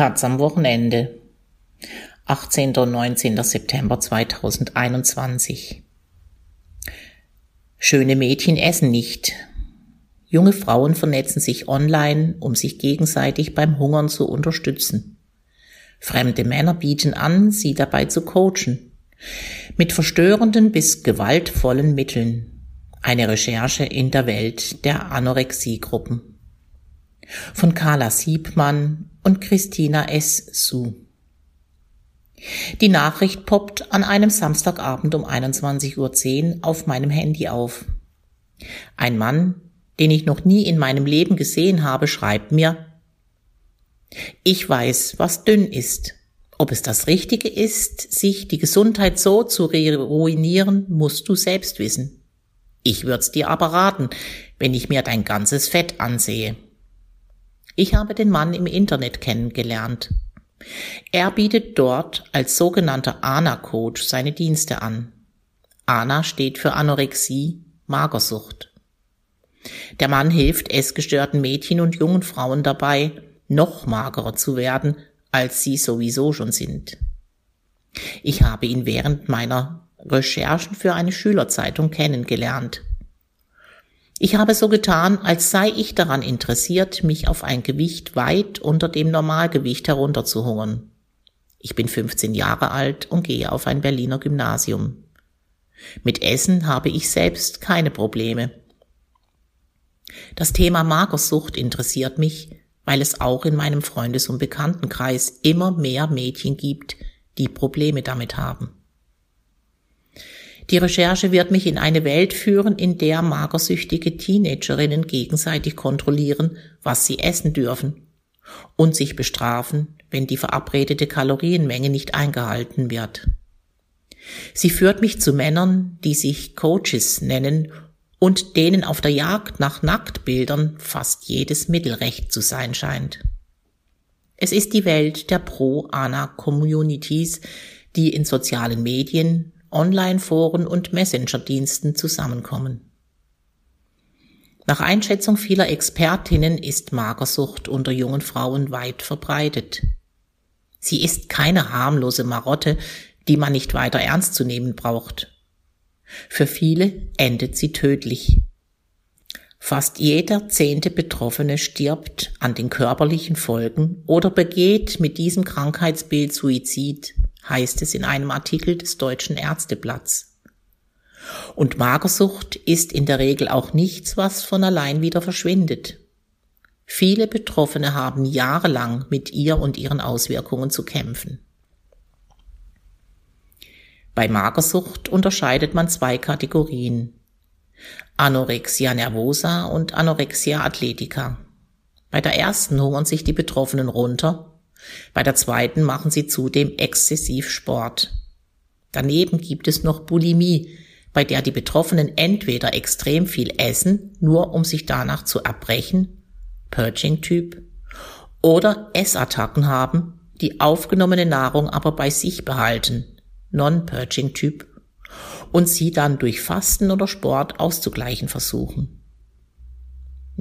Taz am Wochenende. 18. und 19. September 2021. Schöne Mädchen essen nicht. Junge Frauen vernetzen sich online, um sich gegenseitig beim Hungern zu unterstützen. Fremde Männer bieten an, sie dabei zu coachen. Mit verstörenden bis gewaltvollen Mitteln. Eine Recherche in der Welt der Anorexiegruppen. Von Carla Siebmann und Christina S. Su. Die Nachricht poppt an einem Samstagabend um 21.10 Uhr auf meinem Handy auf. Ein Mann, den ich noch nie in meinem Leben gesehen habe, schreibt mir, ich weiß, was dünn ist. Ob es das Richtige ist, sich die Gesundheit so zu ruinieren, musst du selbst wissen. Ich würd's dir aber raten, wenn ich mir dein ganzes Fett ansehe. Ich habe den Mann im Internet kennengelernt. Er bietet dort als sogenannter ANA-Coach seine Dienste an. ANA steht für Anorexie, Magersucht. Der Mann hilft essgestörten Mädchen und jungen Frauen dabei, noch magerer zu werden, als sie sowieso schon sind. Ich habe ihn während meiner Recherchen für eine Schülerzeitung kennengelernt. Ich habe so getan, als sei ich daran interessiert, mich auf ein Gewicht weit unter dem Normalgewicht herunterzuhungern. Ich bin 15 Jahre alt und gehe auf ein Berliner Gymnasium. Mit Essen habe ich selbst keine Probleme. Das Thema Magersucht interessiert mich, weil es auch in meinem Freundes- und Bekanntenkreis immer mehr Mädchen gibt, die Probleme damit haben. Die Recherche wird mich in eine Welt führen, in der magersüchtige Teenagerinnen gegenseitig kontrollieren, was sie essen dürfen und sich bestrafen, wenn die verabredete Kalorienmenge nicht eingehalten wird. Sie führt mich zu Männern, die sich Coaches nennen und denen auf der Jagd nach Nacktbildern fast jedes Mittel recht zu sein scheint. Es ist die Welt der Pro-Ana-Communities, die in sozialen Medien, Online-Foren und Messenger-Diensten zusammenkommen. Nach Einschätzung vieler Expertinnen ist Magersucht unter jungen Frauen weit verbreitet. Sie ist keine harmlose Marotte, die man nicht weiter ernst zu nehmen braucht. Für viele endet sie tödlich. Fast jeder zehnte Betroffene stirbt an den körperlichen Folgen oder begeht mit diesem Krankheitsbild Suizid heißt es in einem Artikel des Deutschen Ärzteblatts. Und Magersucht ist in der Regel auch nichts, was von allein wieder verschwindet. Viele Betroffene haben jahrelang mit ihr und ihren Auswirkungen zu kämpfen. Bei Magersucht unterscheidet man zwei Kategorien. Anorexia nervosa und Anorexia athletica. Bei der ersten hungern sich die Betroffenen runter, bei der zweiten machen sie zudem exzessiv Sport. Daneben gibt es noch Bulimie, bei der die Betroffenen entweder extrem viel essen, nur um sich danach zu erbrechen, Purging-Typ, oder Essattacken haben, die aufgenommene Nahrung aber bei sich behalten, Non-Purging-Typ, und sie dann durch Fasten oder Sport auszugleichen versuchen.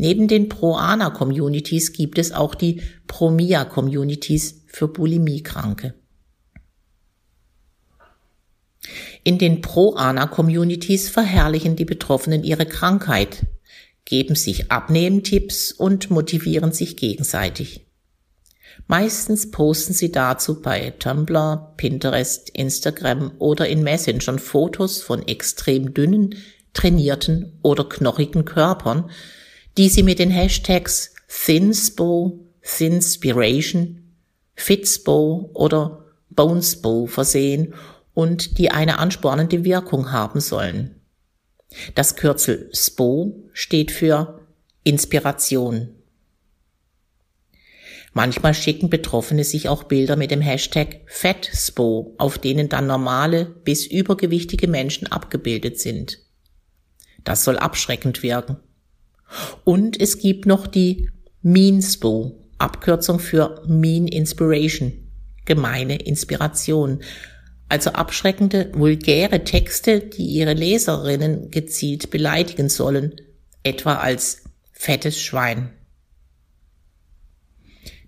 Neben den Pro-Ana-Communities gibt es auch die Pro-Mia-Communities für Bulimiekranke. In den Pro-Ana-Communities verherrlichen die Betroffenen ihre Krankheit, geben sich Abnehmtipps und motivieren sich gegenseitig. Meistens posten sie dazu bei Tumblr, Pinterest, Instagram oder in Messengern Fotos von extrem dünnen, trainierten oder knochigen Körpern, die sie mit den Hashtags Thinspo, Thinspiration, Fitspo oder Bonespo versehen und die eine anspornende Wirkung haben sollen. Das Kürzel SPO steht für Inspiration. Manchmal schicken Betroffene sich auch Bilder mit dem Hashtag FatSpo, auf denen dann normale bis übergewichtige Menschen abgebildet sind. Das soll abschreckend wirken. Und es gibt noch die Meanspo, Abkürzung für Mean Inspiration, gemeine Inspiration. Also abschreckende, vulgäre Texte, die ihre Leserinnen gezielt beleidigen sollen, etwa als fettes Schwein.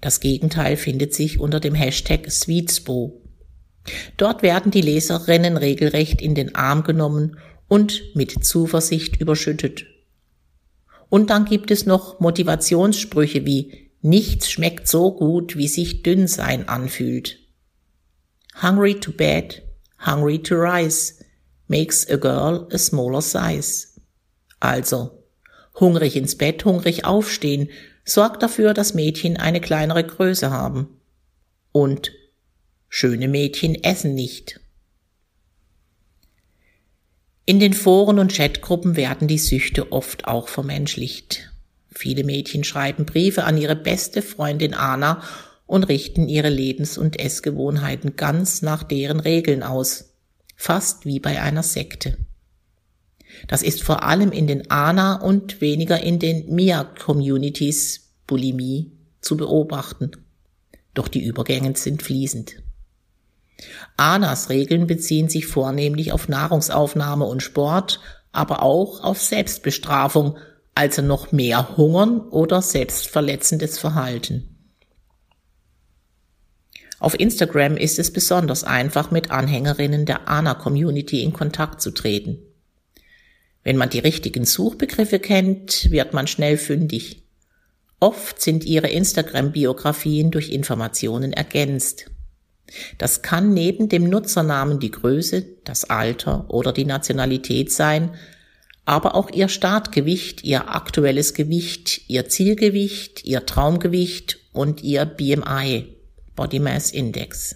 Das Gegenteil findet sich unter dem Hashtag Sweetspo. Dort werden die Leserinnen regelrecht in den Arm genommen und mit Zuversicht überschüttet. Und dann gibt es noch Motivationssprüche wie Nichts schmeckt so gut, wie sich dünn sein anfühlt. Hungry to bed, hungry to rise, makes a girl a smaller size. Also, hungrig ins Bett, hungrig aufstehen, sorgt dafür, dass Mädchen eine kleinere Größe haben. Und schöne Mädchen essen nicht. In den Foren und Chatgruppen werden die Süchte oft auch vermenschlicht. Viele Mädchen schreiben Briefe an ihre beste Freundin Anna und richten ihre Lebens- und Essgewohnheiten ganz nach deren Regeln aus, fast wie bei einer Sekte. Das ist vor allem in den ANA und weniger in den MIA-Communities Bulimie zu beobachten. Doch die Übergänge sind fließend. ANAs Regeln beziehen sich vornehmlich auf Nahrungsaufnahme und Sport, aber auch auf Selbstbestrafung, also noch mehr Hungern oder selbstverletzendes Verhalten. Auf Instagram ist es besonders einfach, mit Anhängerinnen der ANA-Community in Kontakt zu treten. Wenn man die richtigen Suchbegriffe kennt, wird man schnell fündig. Oft sind ihre Instagram-Biografien durch Informationen ergänzt. Das kann neben dem Nutzernamen die Größe, das Alter oder die Nationalität sein, aber auch ihr Startgewicht, ihr aktuelles Gewicht, ihr Zielgewicht, ihr Traumgewicht und ihr BMI, Body Mass Index.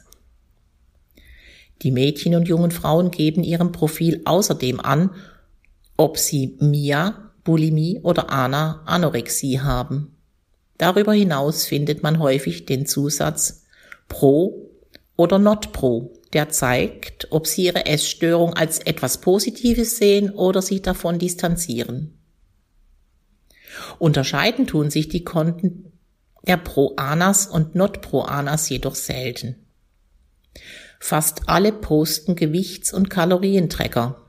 Die Mädchen und jungen Frauen geben ihrem Profil außerdem an, ob sie Mia, Bulimie oder Ana, Anorexie haben. Darüber hinaus findet man häufig den Zusatz Pro oder Not Pro, der zeigt, ob sie ihre Essstörung als etwas Positives sehen oder sich davon distanzieren. Unterscheiden tun sich die Konten der Pro-Anas und Not-Pro-Anas jedoch selten. Fast alle posten Gewichts- und Kalorientrecker,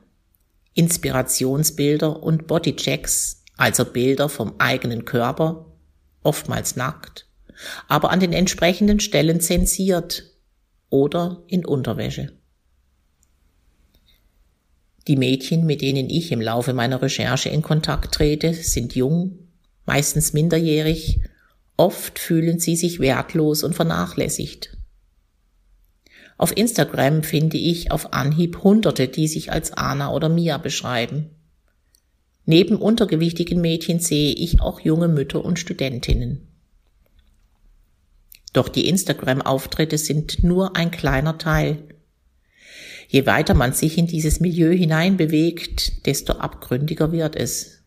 Inspirationsbilder und Bodychecks, also Bilder vom eigenen Körper, oftmals nackt, aber an den entsprechenden Stellen zensiert oder in Unterwäsche. Die Mädchen, mit denen ich im Laufe meiner Recherche in Kontakt trete, sind jung, meistens minderjährig, oft fühlen sie sich wertlos und vernachlässigt. Auf Instagram finde ich auf Anhieb Hunderte, die sich als Anna oder Mia beschreiben. Neben untergewichtigen Mädchen sehe ich auch junge Mütter und Studentinnen. Doch die Instagram-Auftritte sind nur ein kleiner Teil. Je weiter man sich in dieses Milieu hineinbewegt, desto abgründiger wird es.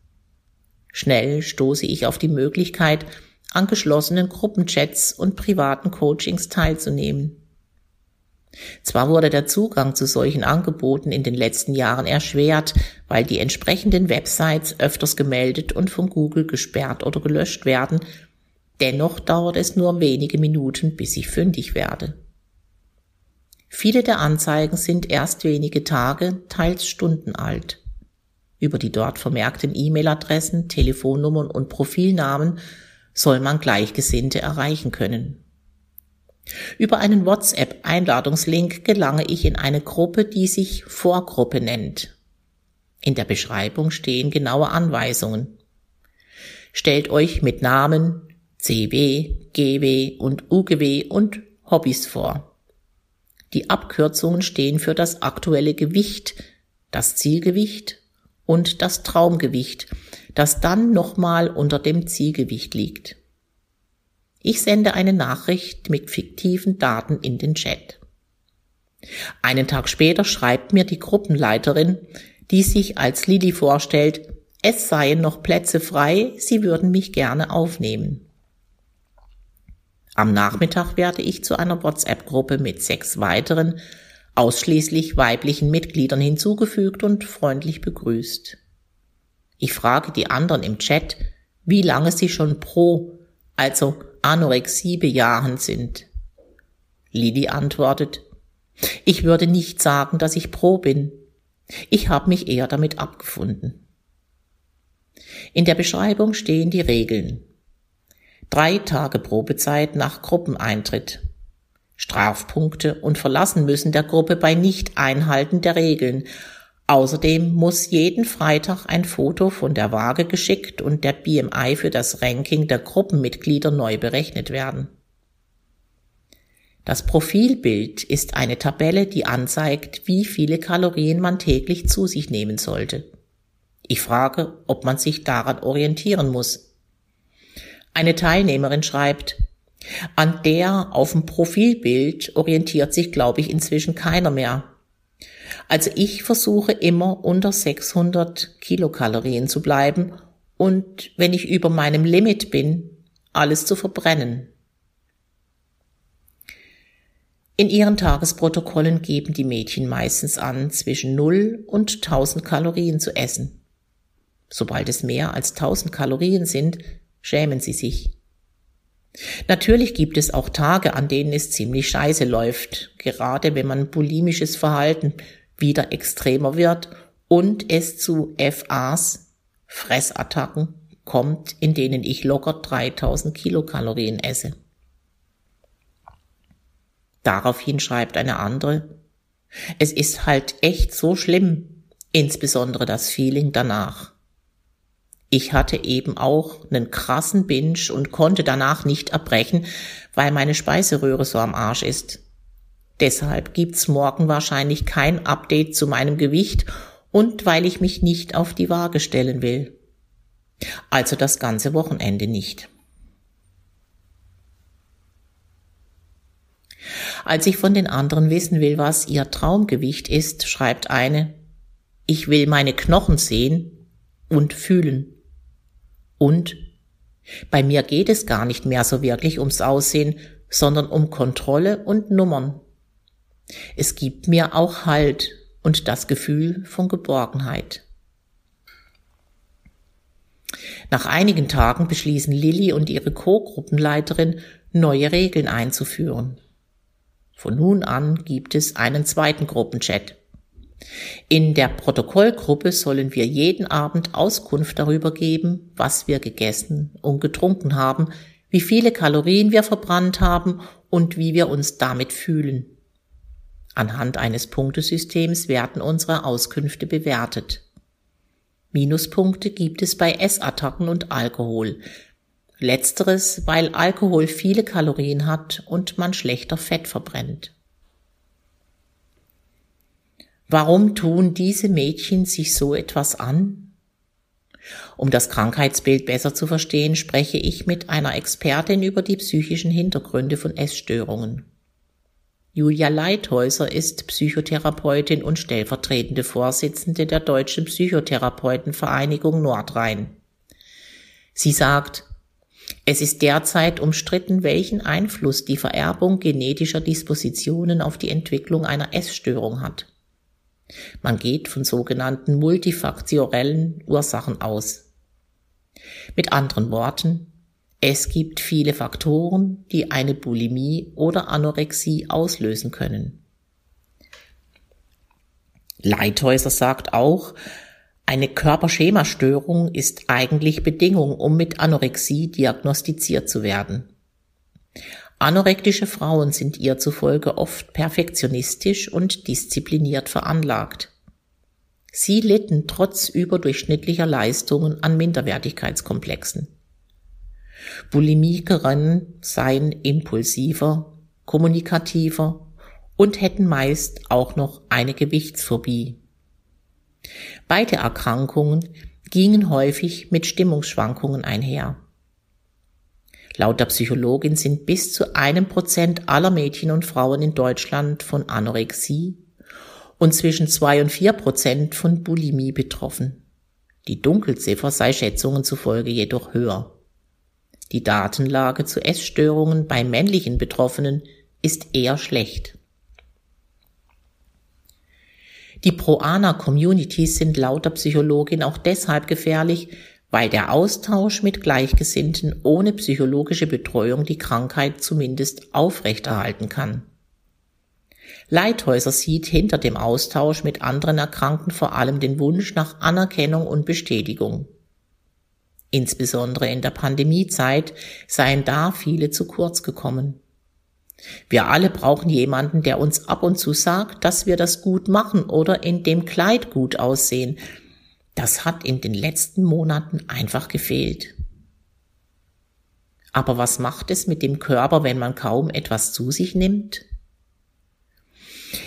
Schnell stoße ich auf die Möglichkeit, an geschlossenen Gruppenchats und privaten Coachings teilzunehmen. Zwar wurde der Zugang zu solchen Angeboten in den letzten Jahren erschwert, weil die entsprechenden Websites öfters gemeldet und von Google gesperrt oder gelöscht werden, dennoch dauert es nur wenige Minuten, bis ich fündig werde. Viele der Anzeigen sind erst wenige Tage, teils Stunden alt. Über die dort vermerkten E-Mail-Adressen, Telefonnummern und Profilnamen soll man Gleichgesinnte erreichen können. Über einen WhatsApp-Einladungslink gelange ich in eine Gruppe, die sich Vorgruppe nennt. In der Beschreibung stehen genaue Anweisungen. Stellt euch mit Namen CW, GW und UGW und Hobbys vor. Die Abkürzungen stehen für das aktuelle Gewicht, das Zielgewicht und das Traumgewicht, das dann nochmal unter dem Zielgewicht liegt. Ich sende eine Nachricht mit fiktiven Daten in den Chat. Einen Tag später schreibt mir die Gruppenleiterin, die sich als Lilly vorstellt, es seien noch Plätze frei, sie würden mich gerne aufnehmen. Am Nachmittag werde ich zu einer WhatsApp-Gruppe mit sechs weiteren, ausschließlich weiblichen Mitgliedern hinzugefügt und freundlich begrüßt. Ich frage die anderen im Chat, wie lange sie schon pro, also Anorexie bejahend sind. Lili antwortet, ich würde nicht sagen, dass ich pro bin. Ich habe mich eher damit abgefunden. In der Beschreibung stehen die Regeln. Drei Tage Probezeit nach Gruppeneintritt. Strafpunkte und Verlassen müssen der Gruppe bei Nicht-Einhalten der Regeln. Außerdem muss jeden Freitag ein Foto von der Waage geschickt und der BMI für das Ranking der Gruppenmitglieder neu berechnet werden. Das Profilbild ist eine Tabelle, die anzeigt, wie viele Kalorien man täglich zu sich nehmen sollte. Ich frage, ob man sich daran orientieren muss. Eine Teilnehmerin schreibt, an der auf dem Profilbild orientiert sich, glaube ich, inzwischen keiner mehr. Also ich versuche immer unter 600 Kilokalorien zu bleiben und wenn ich über meinem Limit bin, alles zu verbrennen. In ihren Tagesprotokollen geben die Mädchen meistens an, zwischen 0 und 1000 Kalorien zu essen. Sobald es mehr als 1000 Kalorien sind, schämen sie sich. Natürlich gibt es auch Tage, an denen es ziemlich scheiße läuft, gerade wenn man bulimisches Verhalten wieder extremer wird und es zu FAs, Fressattacken, kommt, in denen ich locker 3000 Kilokalorien esse. Daraufhin schreibt eine andere, es ist halt echt so schlimm, insbesondere das Feeling danach. Ich hatte eben auch einen krassen Binge und konnte danach nicht erbrechen, weil meine Speiseröhre so am Arsch ist. Deshalb gibt's morgen wahrscheinlich kein Update zu meinem Gewicht und weil ich mich nicht auf die Waage stellen will. Also das ganze Wochenende nicht. Als ich von den anderen wissen will, was ihr Traumgewicht ist, schreibt eine, ich will meine Knochen sehen und fühlen. Und bei mir geht es gar nicht mehr so wirklich ums Aussehen, sondern um Kontrolle und Nummern. Es gibt mir auch Halt und das Gefühl von Geborgenheit. Nach einigen Tagen beschließen Lilly und ihre Co-Gruppenleiterin, neue Regeln einzuführen. Von nun an gibt es einen zweiten Gruppenchat. In der Protokollgruppe sollen wir jeden Abend Auskunft darüber geben, was wir gegessen und getrunken haben, wie viele Kalorien wir verbrannt haben und wie wir uns damit fühlen. Anhand eines Punktesystems werden unsere Auskünfte bewertet. Minuspunkte gibt es bei Essattacken und Alkohol, Letzteres, weil Alkohol viele Kalorien hat und man schlechter Fett verbrennt. Warum tun diese Mädchen sich so etwas an? Um das Krankheitsbild besser zu verstehen, spreche ich mit einer Expertin über die psychischen Hintergründe von Essstörungen. Julia Leithäuser ist Psychotherapeutin und stellvertretende Vorsitzende der Deutschen Psychotherapeutenvereinigung Nordrhein. Sie sagt, es ist derzeit umstritten, welchen Einfluss die Vererbung genetischer Dispositionen auf die Entwicklung einer Essstörung hat. Man geht von sogenannten multifaktoriellen Ursachen aus. Mit anderen Worten, es gibt viele Faktoren, die eine Bulimie oder Anorexie auslösen können. Leithäuser sagt auch, eine Körperschemastörung ist eigentlich Bedingung, um mit Anorexie diagnostiziert zu werden. Anorektische Frauen sind ihr zufolge oft perfektionistisch und diszipliniert veranlagt. Sie litten trotz überdurchschnittlicher Leistungen an Minderwertigkeitskomplexen. Bulimikerinnen seien impulsiver, kommunikativer und hätten meist auch noch eine Gewichtsphobie. Beide Erkrankungen gingen häufig mit Stimmungsschwankungen einher. Laut der Psychologin sind bis zu einem Prozent aller Mädchen und Frauen in Deutschland von Anorexie und zwischen zwei und vier Prozent von Bulimie betroffen. Die Dunkelziffer sei Schätzungen zufolge jedoch höher. Die Datenlage zu Essstörungen bei männlichen Betroffenen ist eher schlecht. Die Pro-Ana-Communities sind laut der Psychologin auch deshalb gefährlich, weil der Austausch mit Gleichgesinnten ohne psychologische Betreuung die Krankheit zumindest aufrechterhalten kann. Leithäuser sieht hinter dem Austausch mit anderen Erkrankten vor allem den Wunsch nach Anerkennung und Bestätigung. Insbesondere in der Pandemiezeit seien da viele zu kurz gekommen. Wir alle brauchen jemanden, der uns ab und zu sagt, dass wir das gut machen oder in dem Kleid gut aussehen. Das hat in den letzten Monaten einfach gefehlt. Aber was macht es mit dem Körper, wenn man kaum etwas zu sich nimmt?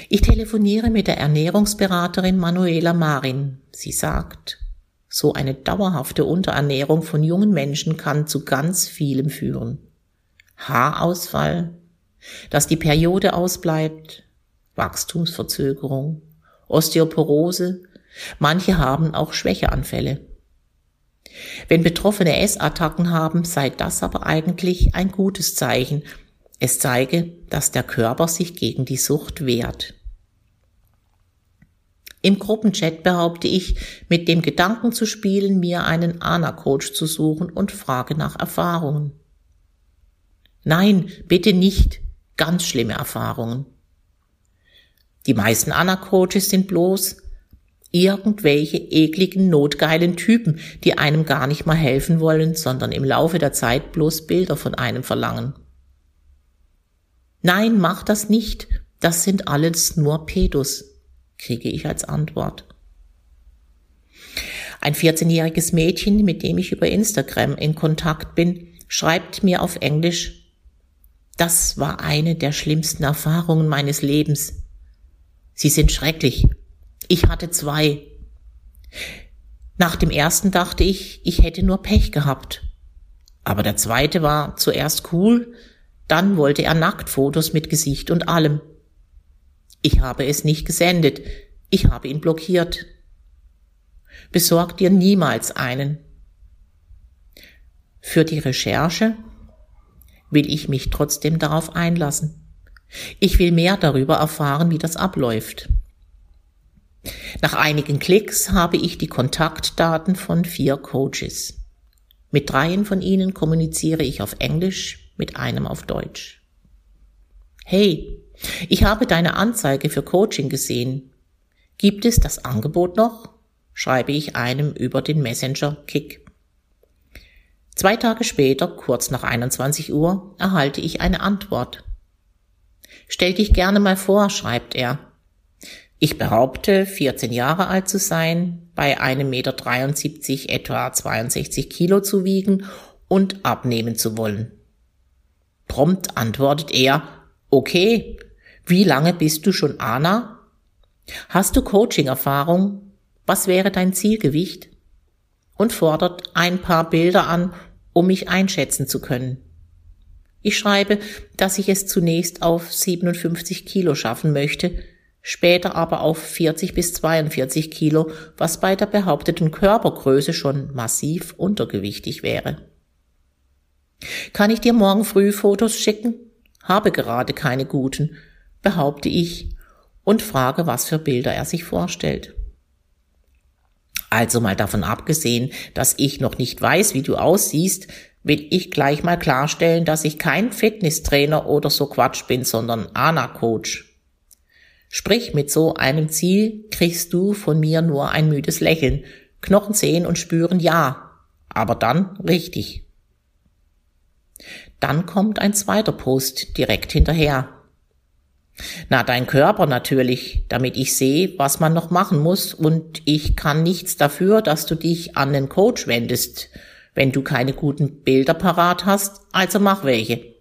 Ich telefoniere mit der Ernährungsberaterin Manuela Marin. Sie sagt, so eine dauerhafte Unterernährung von jungen Menschen kann zu ganz vielem führen. Haarausfall, dass die Periode ausbleibt, Wachstumsverzögerung, Osteoporose, manche haben auch Schwächeanfälle. Wenn Betroffene Essattacken haben, sei das aber eigentlich ein gutes Zeichen. Es zeige, dass der Körper sich gegen die Sucht wehrt. Im Gruppenchat behaupte ich, mit dem Gedanken zu spielen, mir einen ANA-Coach zu suchen und frage nach Erfahrungen. Nein, bitte nicht. Ganz schlimme Erfahrungen. Die meisten ANA-Coaches sind bloß irgendwelche ekligen, notgeilen Typen, die einem gar nicht mal helfen wollen, sondern im Laufe der Zeit bloß Bilder von einem verlangen. Nein, mach das nicht. Das sind alles nur Pedus kriege ich als Antwort. Ein 14-jähriges Mädchen, mit dem ich über Instagram in Kontakt bin, schreibt mir auf Englisch, das war eine der schlimmsten Erfahrungen meines Lebens. Sie sind schrecklich. Ich hatte zwei. Nach dem ersten dachte ich, ich hätte nur Pech gehabt. Aber der zweite war zuerst cool, dann wollte er Nacktfotos mit Gesicht und allem. Ich habe es nicht gesendet. Ich habe ihn blockiert. Besorg dir niemals einen. Für die Recherche will ich mich trotzdem darauf einlassen. Ich will mehr darüber erfahren, wie das abläuft. Nach einigen Klicks habe ich die Kontaktdaten von vier Coaches. Mit dreien von ihnen kommuniziere ich auf Englisch, mit einem auf Deutsch. Hey, ich habe deine Anzeige für Coaching gesehen. Gibt es das Angebot noch? schreibe ich einem über den Messenger Kick. Zwei Tage später, kurz nach 21 Uhr, erhalte ich eine Antwort. Stell dich gerne mal vor, schreibt er. Ich behaupte, 14 Jahre alt zu sein, bei einem Meter 73 etwa 62 Kilo zu wiegen und abnehmen zu wollen. Prompt antwortet er, okay, wie lange bist du schon Ana? Hast du Coaching-Erfahrung? Was wäre dein Zielgewicht? Und fordert ein paar Bilder an, um mich einschätzen zu können. Ich schreibe, dass ich es zunächst auf 57 Kilo schaffen möchte, später aber auf 40 bis 42 Kilo, was bei der behaupteten Körpergröße schon massiv untergewichtig wäre. Kann ich dir morgen früh Fotos schicken? Habe gerade keine guten, behaupte ich und frage, was für Bilder er sich vorstellt. Also mal davon abgesehen, dass ich noch nicht weiß, wie du aussiehst, will ich gleich mal klarstellen, dass ich kein Fitnesstrainer oder so Quatsch bin, sondern ANA-Coach. Sprich, mit so einem Ziel kriegst du von mir nur ein müdes Lächeln, Knochen sehen und spüren ja, aber dann richtig. Dann kommt ein zweiter Post direkt hinterher. Na, dein Körper natürlich, damit ich sehe, was man noch machen muss und ich kann nichts dafür, dass du dich an den Coach wendest, wenn du keine guten Bilder parat hast, also mach welche.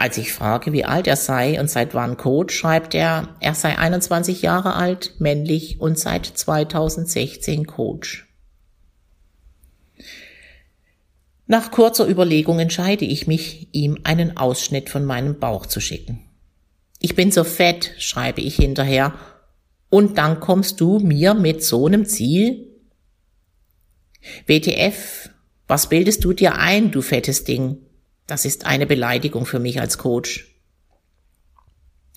Als ich frage, wie alt er sei und seit wann Coach, schreibt er, er sei 21 Jahre alt, männlich und seit 2016 Coach. Nach kurzer Überlegung entscheide ich mich, ihm einen Ausschnitt von meinem Bauch zu schicken. Ich bin so fett, schreibe ich hinterher. Und dann kommst du mir mit so einem Ziel? WTF, was bildest du dir ein, du fettes Ding? Das ist eine Beleidigung für mich als Coach.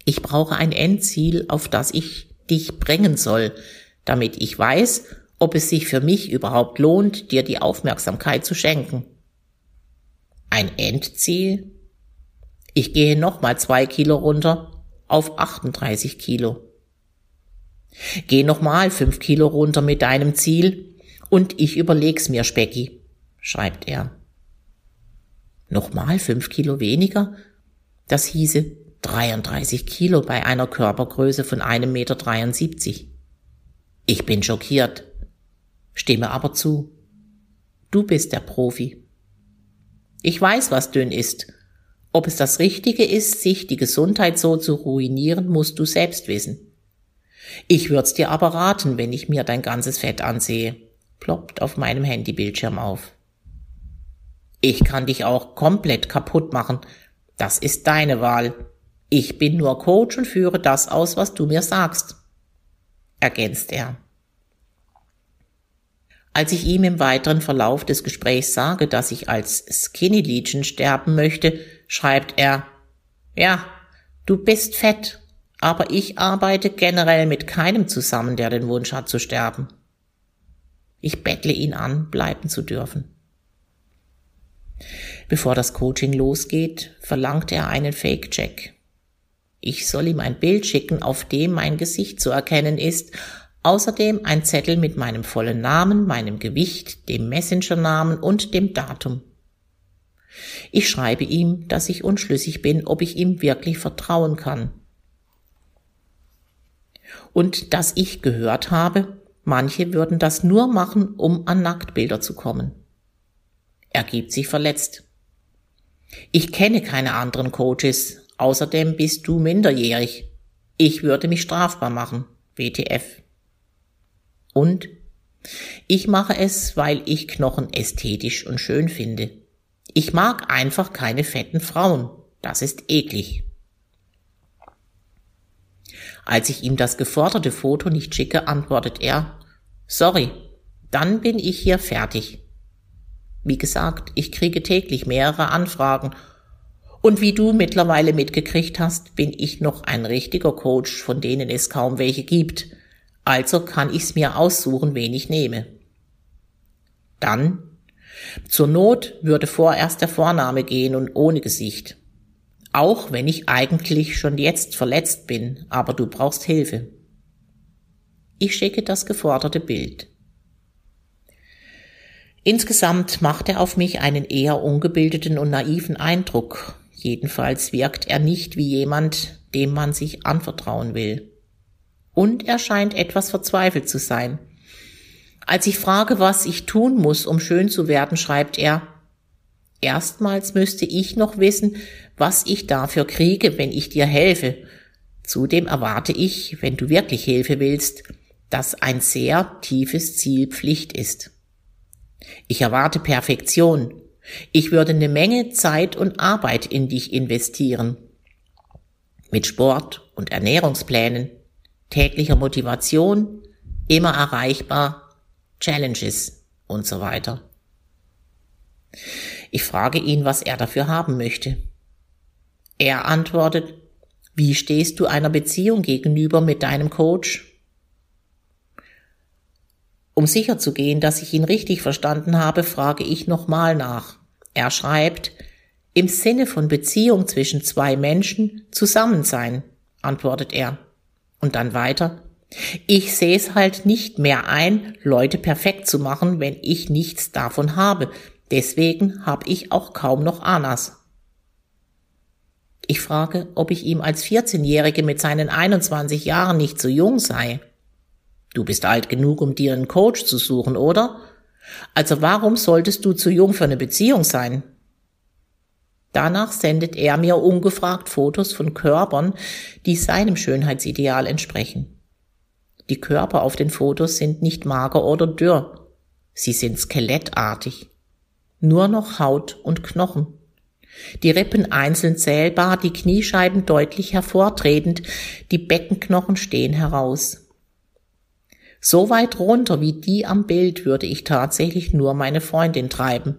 Ich brauche ein Endziel, auf das ich dich bringen soll, damit ich weiß, ob es sich für mich überhaupt lohnt, dir die Aufmerksamkeit zu schenken. Ein Endziel? Ich gehe nochmal zwei Kilo runter auf 38 Kilo. Geh nochmal fünf Kilo runter mit deinem Ziel Und ich überleg's mir, Specki, schreibt er. Nochmal fünf Kilo weniger? Das hieße 33 Kilo bei einer Körpergröße von einem Meter. dreiundsiebzig. Ich bin schockiert, stimme aber zu. Du bist der Profi. Ich weiß, was dünn ist. Ob es das Richtige ist, sich die Gesundheit so zu ruinieren, musst du selbst wissen. Ich würd's dir aber raten, wenn ich mir dein ganzes Fett ansehe, ploppt auf meinem Handybildschirm auf. Ich kann dich auch komplett kaputt machen. Das ist deine Wahl. Ich bin nur Coach und führe das aus, was du mir sagst, ergänzt er. Als ich ihm im weiteren Verlauf des Gesprächs sage, dass ich als Skinny Legion sterben möchte, schreibt er, ja, du bist fett, aber ich arbeite generell mit keinem zusammen, der den Wunsch hat zu sterben. Ich bettle ihn an, bleiben zu dürfen. Bevor das Coaching losgeht, verlangt er einen Fake-Check. Ich soll ihm ein Bild schicken, auf dem mein Gesicht zu erkennen ist, außerdem ein Zettel mit meinem vollen Namen, meinem Gewicht, dem Messenger-Namen und dem Datum. Ich schreibe ihm, dass ich unschlüssig bin, ob ich ihm wirklich vertrauen kann. Und dass ich gehört habe, manche würden das nur machen, um an Nacktbilder zu kommen. Er gibt sich verletzt. Ich kenne keine anderen Coaches, außerdem bist du minderjährig. Ich würde mich strafbar machen. WTF. Und ich mache es, weil ich Knochen ästhetisch und schön finde. Ich mag einfach keine fetten Frauen. Das ist eklig. Als ich ihm das geforderte Foto nicht schicke, antwortet er, sorry, dann bin ich hier fertig. Wie gesagt, ich kriege täglich mehrere Anfragen. Und wie du mittlerweile mitgekriegt hast, bin ich noch ein richtiger Coach, von denen es kaum welche gibt. Also kann ich's mir aussuchen, wen ich nehme. Dann zur Not würde vorerst der Vorname gehen und ohne Gesicht. Auch wenn ich eigentlich schon jetzt verletzt bin, aber du brauchst Hilfe. Ich schicke das geforderte Bild. Insgesamt macht er auf mich einen eher ungebildeten und naiven Eindruck. Jedenfalls wirkt er nicht wie jemand, dem man sich anvertrauen will. Und er scheint etwas verzweifelt zu sein. Als ich frage, was ich tun muss, um schön zu werden, schreibt er, erstmals müsste ich noch wissen, was ich dafür kriege, wenn ich dir helfe. Zudem erwarte ich, wenn du wirklich Hilfe willst, dass ein sehr tiefes Ziel Pflicht ist. Ich erwarte Perfektion. Ich würde eine Menge Zeit und Arbeit in dich investieren. Mit Sport und Ernährungsplänen, täglicher Motivation, immer erreichbar Challenges und so weiter. Ich frage ihn, was er dafür haben möchte. Er antwortet, wie stehst du einer Beziehung gegenüber mit deinem Coach? Um sicherzugehen, dass ich ihn richtig verstanden habe, frage ich nochmal nach. Er schreibt, im Sinne von Beziehung zwischen zwei Menschen zusammen sein, antwortet er. Und dann weiter, ich sehe es halt nicht mehr ein, Leute perfekt zu machen, wenn ich nichts davon habe. Deswegen habe ich auch kaum noch Anas. Ich frage, ob ich ihm als 14-Jährige mit seinen 21 Jahren nicht zu jung sei. Du bist alt genug, um dir einen Coach zu suchen, oder? Also warum solltest du zu jung für eine Beziehung sein? Danach sendet er mir ungefragt Fotos von Körpern, die seinem Schönheitsideal entsprechen. Die Körper auf den Fotos sind nicht mager oder dürr. Sie sind skelettartig. Nur noch Haut und Knochen. Die Rippen einzeln zählbar, die Kniescheiben deutlich hervortretend, die Beckenknochen stehen heraus. So weit runter wie die am Bild würde ich tatsächlich nur meine Freundin treiben.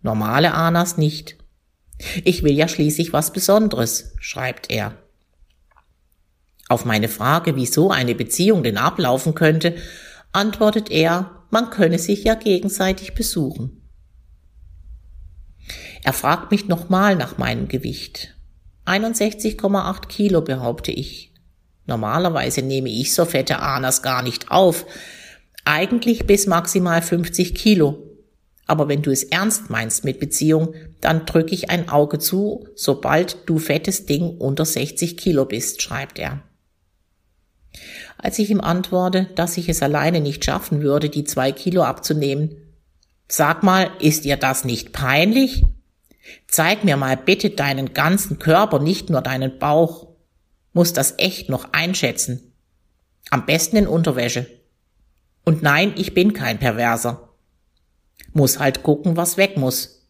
Normale Anas nicht. Ich will ja schließlich was Besonderes, schreibt er. Auf meine Frage, wieso eine Beziehung denn ablaufen könnte, antwortet er, man könne sich ja gegenseitig besuchen. Er fragt mich nochmal nach meinem Gewicht. 61,8 Kilo behaupte ich. Normalerweise nehme ich so fette Anas gar nicht auf, Eigentlich bis maximal 50 Kilo. Aber wenn du es ernst meinst mit Beziehung, dann drücke ich ein Auge zu, sobald du fettes Ding unter 60 Kilo bist, schreibt er. Als ich ihm antworte, dass ich es alleine nicht schaffen würde, die zwei Kilo abzunehmen, sag mal, ist dir das nicht peinlich? Zeig mir mal bitte deinen ganzen Körper, nicht nur deinen Bauch. Muss das echt noch einschätzen. Am besten in Unterwäsche. Und nein, ich bin kein Perverser. Muss halt gucken, was weg muss.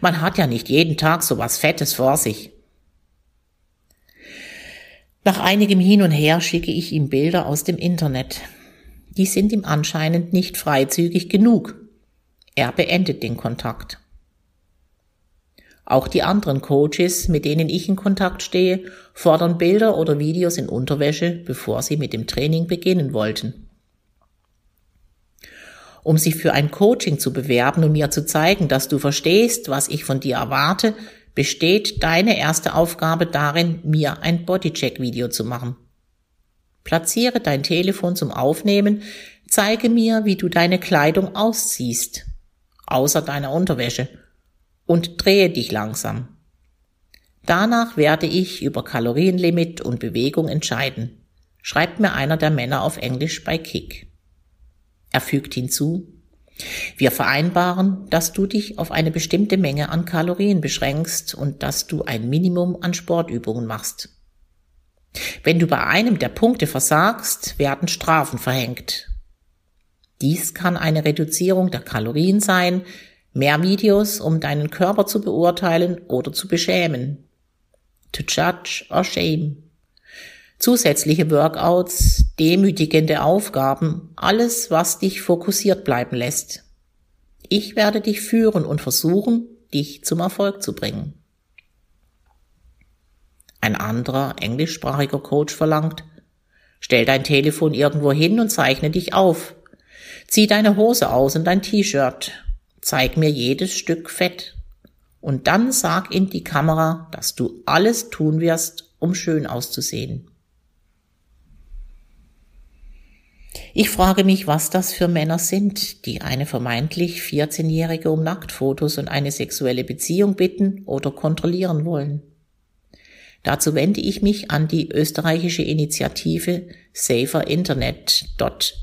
Man hat ja nicht jeden Tag so was Fettes vor sich. Nach einigem Hin und Her schicke ich ihm Bilder aus dem Internet. Die sind ihm anscheinend nicht freizügig genug. Er beendet den Kontakt. Auch die anderen Coaches, mit denen ich in Kontakt stehe, fordern Bilder oder Videos in Unterwäsche, bevor sie mit dem Training beginnen wollten. Um sich für ein Coaching zu bewerben und mir zu zeigen, dass du verstehst, was ich von dir erwarte, besteht deine erste Aufgabe darin, mir ein Bodycheck-Video zu machen. Platziere dein Telefon zum Aufnehmen, zeige mir, wie du deine Kleidung ausziehst, außer deiner Unterwäsche, und drehe dich langsam. Danach werde ich über Kalorienlimit und Bewegung entscheiden, schreibt mir einer der Männer auf Englisch bei Kick. Er fügt hinzu, wir vereinbaren, dass du dich auf eine bestimmte Menge an Kalorien beschränkst und dass du ein Minimum an Sportübungen machst. Wenn du bei einem der Punkte versagst, werden Strafen verhängt. Dies kann eine Reduzierung der Kalorien sein, Mehr Videos, um deinen Körper zu beurteilen oder zu beschämen. To judge or shame. Zusätzliche Workouts, demütigende Aufgaben, alles, was dich fokussiert bleiben lässt. Ich werde dich führen und versuchen, dich zum Erfolg zu bringen. Ein anderer englischsprachiger Coach verlangt, stell dein Telefon irgendwo hin und zeichne dich auf. Zieh deine Hose aus und dein T-Shirt Zeig mir jedes Stück Fett. Und dann sag in die Kamera, dass du alles tun wirst, um schön auszusehen. Ich frage mich, was das für Männer sind, die eine vermeintlich 14-Jährige um Nacktfotos und eine sexuelle Beziehung bitten oder kontrollieren wollen. Dazu wende ich mich an die österreichische Initiative SaferInternet.at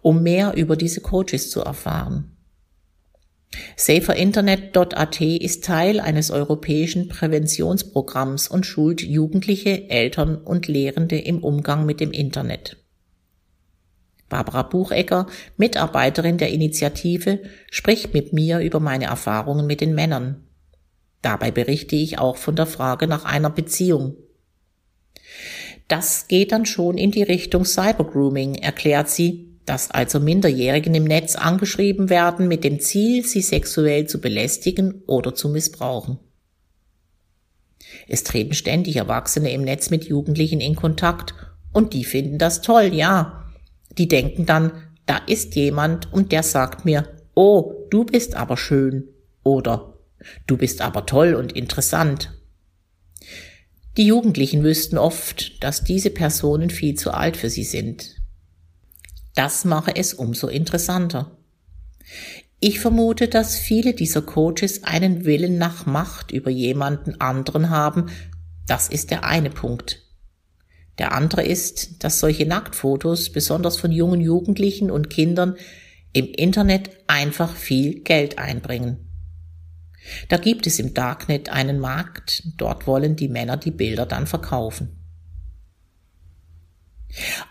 um mehr über diese Coaches zu erfahren. SaferInternet.at ist Teil eines europäischen Präventionsprogramms und schult Jugendliche, Eltern und Lehrende im Umgang mit dem Internet. Barbara Buchecker, Mitarbeiterin der Initiative, spricht mit mir über meine Erfahrungen mit den Männern. Dabei berichte ich auch von der Frage nach einer Beziehung. Das geht dann schon in die Richtung Cybergrooming, erklärt sie dass also Minderjährigen im Netz angeschrieben werden mit dem Ziel, sie sexuell zu belästigen oder zu missbrauchen. Es treten ständig Erwachsene im Netz mit Jugendlichen in Kontakt und die finden das toll, ja. Die denken dann, da ist jemand und der sagt mir, oh, du bist aber schön oder du bist aber toll und interessant. Die Jugendlichen wüssten oft, dass diese Personen viel zu alt für sie sind. Das mache es umso interessanter. Ich vermute, dass viele dieser Coaches einen Willen nach Macht über jemanden anderen haben. Das ist der eine Punkt. Der andere ist, dass solche Nacktfotos, besonders von jungen Jugendlichen und Kindern, im Internet einfach viel Geld einbringen. Da gibt es im Darknet einen Markt, dort wollen die Männer die Bilder dann verkaufen.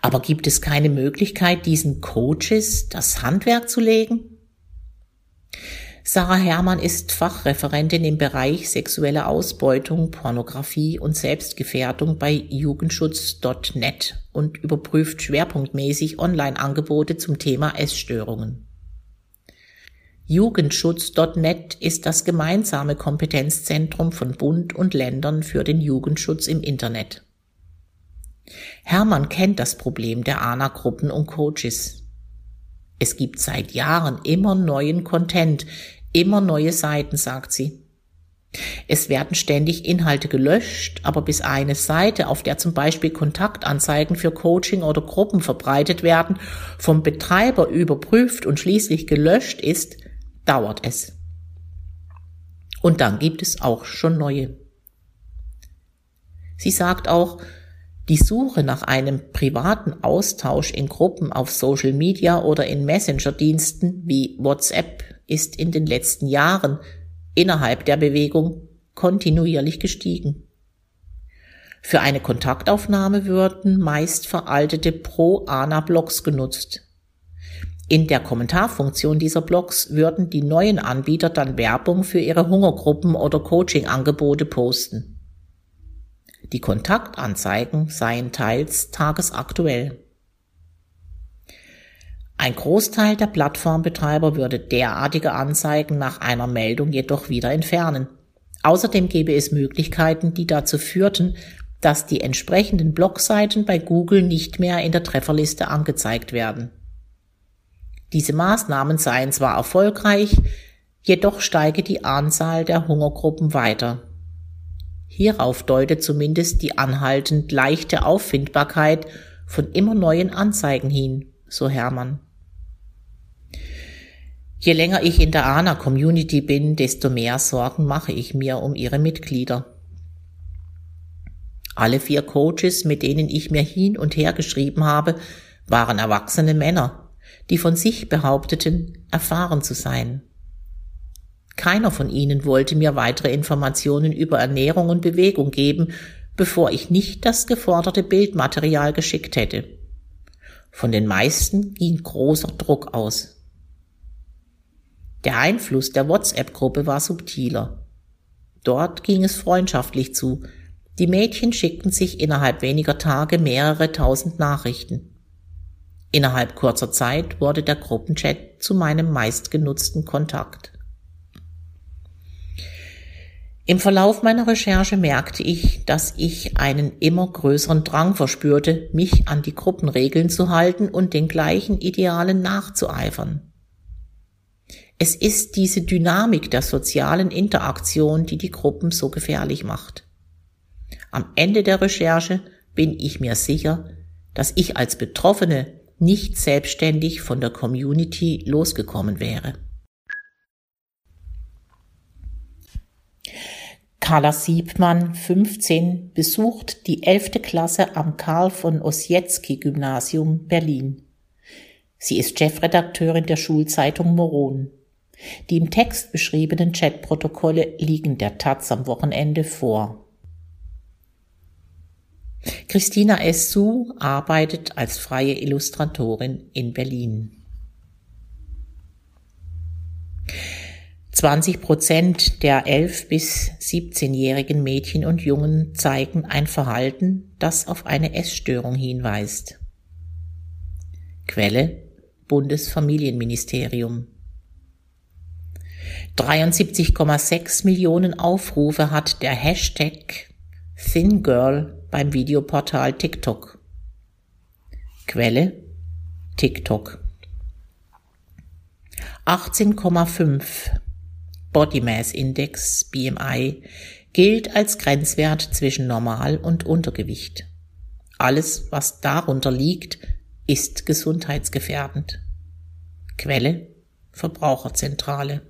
Aber gibt es keine Möglichkeit, diesen Coaches das Handwerk zu legen? Sarah Herrmann ist Fachreferentin im Bereich sexuelle Ausbeutung, Pornografie und Selbstgefährdung bei Jugendschutz.net und überprüft schwerpunktmäßig Online-Angebote zum Thema Essstörungen. Jugendschutz.net ist das gemeinsame Kompetenzzentrum von Bund und Ländern für den Jugendschutz im Internet. Hermann kennt das Problem der ANA-Gruppen und Coaches. Es gibt seit Jahren immer neuen Content, immer neue Seiten, sagt sie. Es werden ständig Inhalte gelöscht, aber bis eine Seite, auf der zum Beispiel Kontaktanzeigen für Coaching oder Gruppen verbreitet werden, vom Betreiber überprüft und schließlich gelöscht ist, dauert es. Und dann gibt es auch schon neue. Sie sagt auch, die Suche nach einem privaten Austausch in Gruppen auf Social Media oder in Messenger-Diensten wie WhatsApp ist in den letzten Jahren innerhalb der Bewegung kontinuierlich gestiegen. Für eine Kontaktaufnahme würden meist veraltete Pro-ANA-Blogs genutzt. In der Kommentarfunktion dieser Blogs würden die neuen Anbieter dann Werbung für ihre Hungergruppen oder Coaching-Angebote posten. Die Kontaktanzeigen seien teils tagesaktuell. Ein Großteil der Plattformbetreiber würde derartige Anzeigen nach einer Meldung jedoch wieder entfernen. Außerdem gäbe es Möglichkeiten, die dazu führten, dass die entsprechenden Blogseiten bei Google nicht mehr in der Trefferliste angezeigt werden. Diese Maßnahmen seien zwar erfolgreich, jedoch steige die Anzahl der Hungergruppen weiter. Hierauf deutet zumindest die anhaltend leichte Auffindbarkeit von immer neuen Anzeigen hin, so Hermann. Je länger ich in der ANA-Community bin, desto mehr Sorgen mache ich mir um ihre Mitglieder. Alle vier Coaches, mit denen ich mir hin und her geschrieben habe, waren erwachsene Männer, die von sich behaupteten, erfahren zu sein. Keiner von ihnen wollte mir weitere Informationen über Ernährung und Bewegung geben, bevor ich nicht das geforderte Bildmaterial geschickt hätte. Von den meisten ging großer Druck aus. Der Einfluss der WhatsApp-Gruppe war subtiler. Dort ging es freundschaftlich zu. Die Mädchen schickten sich innerhalb weniger Tage mehrere tausend Nachrichten. Innerhalb kurzer Zeit wurde der Gruppenchat zu meinem meistgenutzten Kontakt. Im Verlauf meiner Recherche merkte ich, dass ich einen immer größeren Drang verspürte, mich an die Gruppenregeln zu halten und den gleichen Idealen nachzueifern. Es ist diese Dynamik der sozialen Interaktion, die die Gruppen so gefährlich macht. Am Ende der Recherche bin ich mir sicher, dass ich als Betroffene nicht selbstständig von der Community losgekommen wäre. Carla Siebmann, 15, besucht die 11. Klasse am Karl von Ossietzky Gymnasium Berlin. Sie ist Chefredakteurin der Schulzeitung Moron. Die im Text beschriebenen Chatprotokolle liegen der Taz am Wochenende vor. Christina Essu arbeitet als freie Illustratorin in Berlin. 20 Prozent der 11 bis 17-jährigen Mädchen und Jungen zeigen ein Verhalten, das auf eine Essstörung hinweist. Quelle Bundesfamilienministerium 73,6 Millionen Aufrufe hat der Hashtag ThinGirl beim Videoportal TikTok. Quelle TikTok 18,5 Body Mass Index BMI gilt als Grenzwert zwischen Normal und Untergewicht. Alles, was darunter liegt, ist gesundheitsgefährdend. Quelle Verbraucherzentrale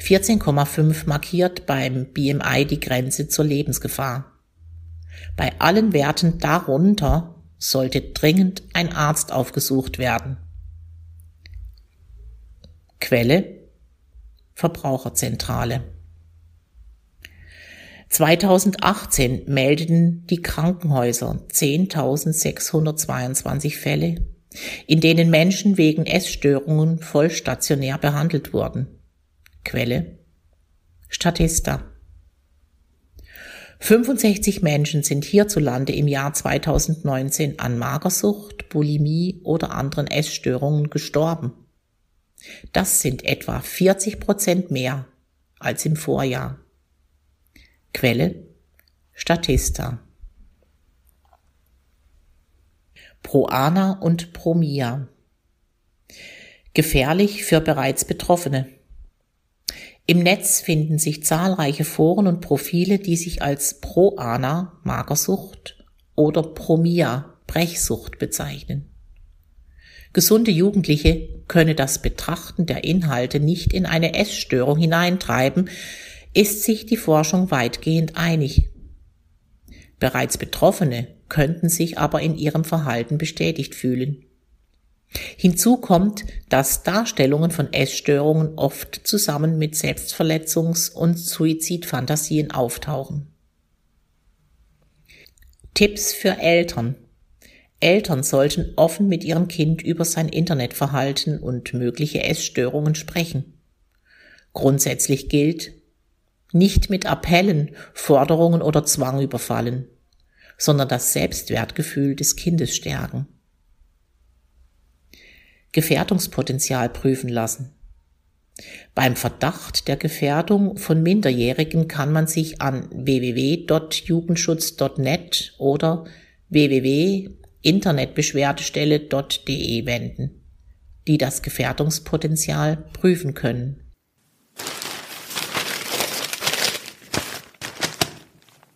14,5 markiert beim BMI die Grenze zur Lebensgefahr. Bei allen Werten darunter sollte dringend ein Arzt aufgesucht werden. Quelle Verbraucherzentrale. 2018 meldeten die Krankenhäuser 10.622 Fälle, in denen Menschen wegen Essstörungen vollstationär behandelt wurden. Quelle Statista 65 Menschen sind hierzulande im Jahr 2019 an Magersucht, Bulimie oder anderen Essstörungen gestorben. Das sind etwa 40 Prozent mehr als im Vorjahr. Quelle Statista. Proana und Promia. Gefährlich für bereits Betroffene. Im Netz finden sich zahlreiche Foren und Profile, die sich als Pro-Ana Magersucht oder Promia Brechsucht bezeichnen. Gesunde Jugendliche könne das Betrachten der Inhalte nicht in eine Essstörung hineintreiben, ist sich die Forschung weitgehend einig. Bereits Betroffene könnten sich aber in ihrem Verhalten bestätigt fühlen. Hinzu kommt, dass Darstellungen von Essstörungen oft zusammen mit Selbstverletzungs- und Suizidfantasien auftauchen. Tipps für Eltern Eltern sollten offen mit ihrem Kind über sein Internetverhalten und mögliche Essstörungen sprechen. Grundsätzlich gilt, nicht mit Appellen, Forderungen oder Zwang überfallen, sondern das Selbstwertgefühl des Kindes stärken. Gefährdungspotenzial prüfen lassen. Beim Verdacht der Gefährdung von Minderjährigen kann man sich an www.jugendschutz.net oder www.internetbeschwerdestelle.de wenden, die das Gefährdungspotenzial prüfen können.